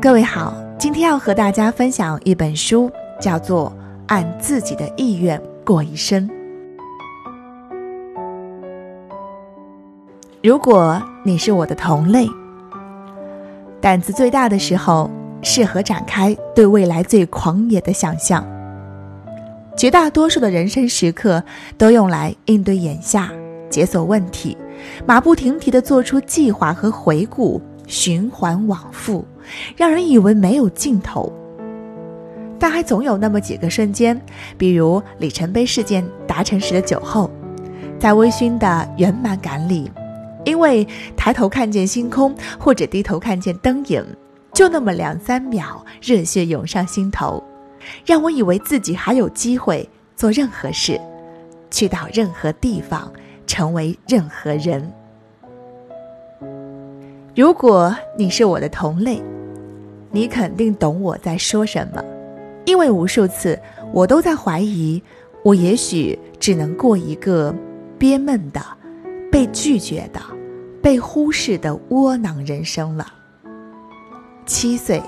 各位好，今天要和大家分享一本书，叫做《按自己的意愿过一生》。如果你是我的同类，胆子最大的时候，适合展开对未来最狂野的想象。绝大多数的人生时刻都用来应对眼下，解锁问题，马不停蹄地做出计划和回顾。循环往复，让人以为没有尽头。但还总有那么几个瞬间，比如里程碑事件达成时的酒后，在微醺的圆满感里，因为抬头看见星空，或者低头看见灯影，就那么两三秒，热血涌上心头，让我以为自己还有机会做任何事，去到任何地方，成为任何人。如果你是我的同类，你肯定懂我在说什么，因为无数次我都在怀疑，我也许只能过一个憋闷的、被拒绝的、被忽视的窝囊人生了。七岁、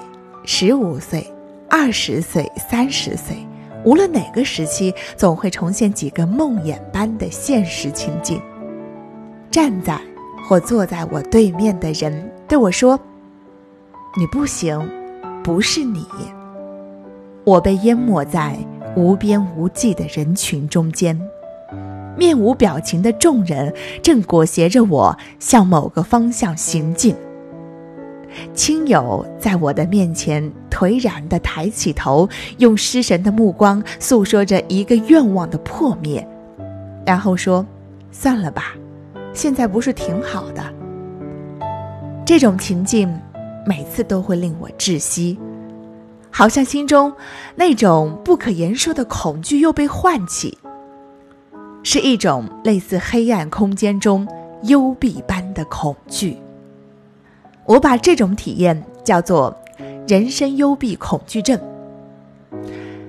十五岁、二十岁、三十岁，无论哪个时期，总会重现几个梦魇般的现实情景，站在。或坐在我对面的人对我说：“你不行，不是你。”我被淹没在无边无际的人群中间，面无表情的众人正裹挟着我向某个方向行进。亲友在我的面前颓然地抬起头，用失神的目光诉说着一个愿望的破灭，然后说：“算了吧。”现在不是挺好的？这种情境，每次都会令我窒息，好像心中那种不可言说的恐惧又被唤起，是一种类似黑暗空间中幽闭般的恐惧。我把这种体验叫做“人生幽闭恐惧症”。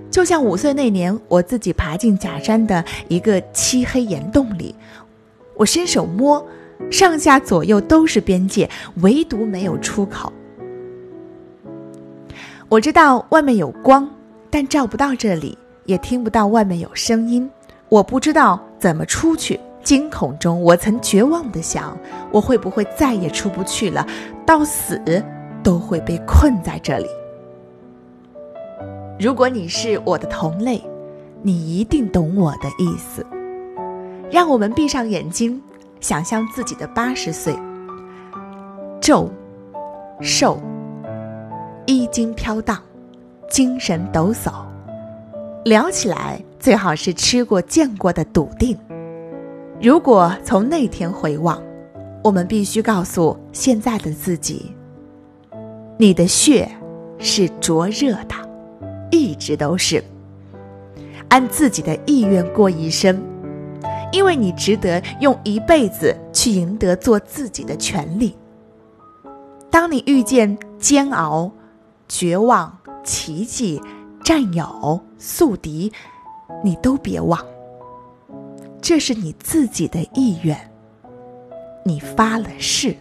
就像五岁那年，我自己爬进假山的一个漆黑岩洞里。我伸手摸，上下左右都是边界，唯独没有出口。我知道外面有光，但照不到这里，也听不到外面有声音。我不知道怎么出去。惊恐中，我曾绝望地想：我会不会再也出不去了？到死都会被困在这里。如果你是我的同类，你一定懂我的意思。让我们闭上眼睛，想象自己的八十岁，皱、瘦、衣襟飘荡，精神抖擞，聊起来最好是吃过见过的笃定。如果从那天回望，我们必须告诉现在的自己：你的血是灼热的，一直都是。按自己的意愿过一生。因为你值得用一辈子去赢得做自己的权利。当你遇见煎熬、绝望、奇迹、战友、宿敌，你都别忘，这是你自己的意愿，你发了誓。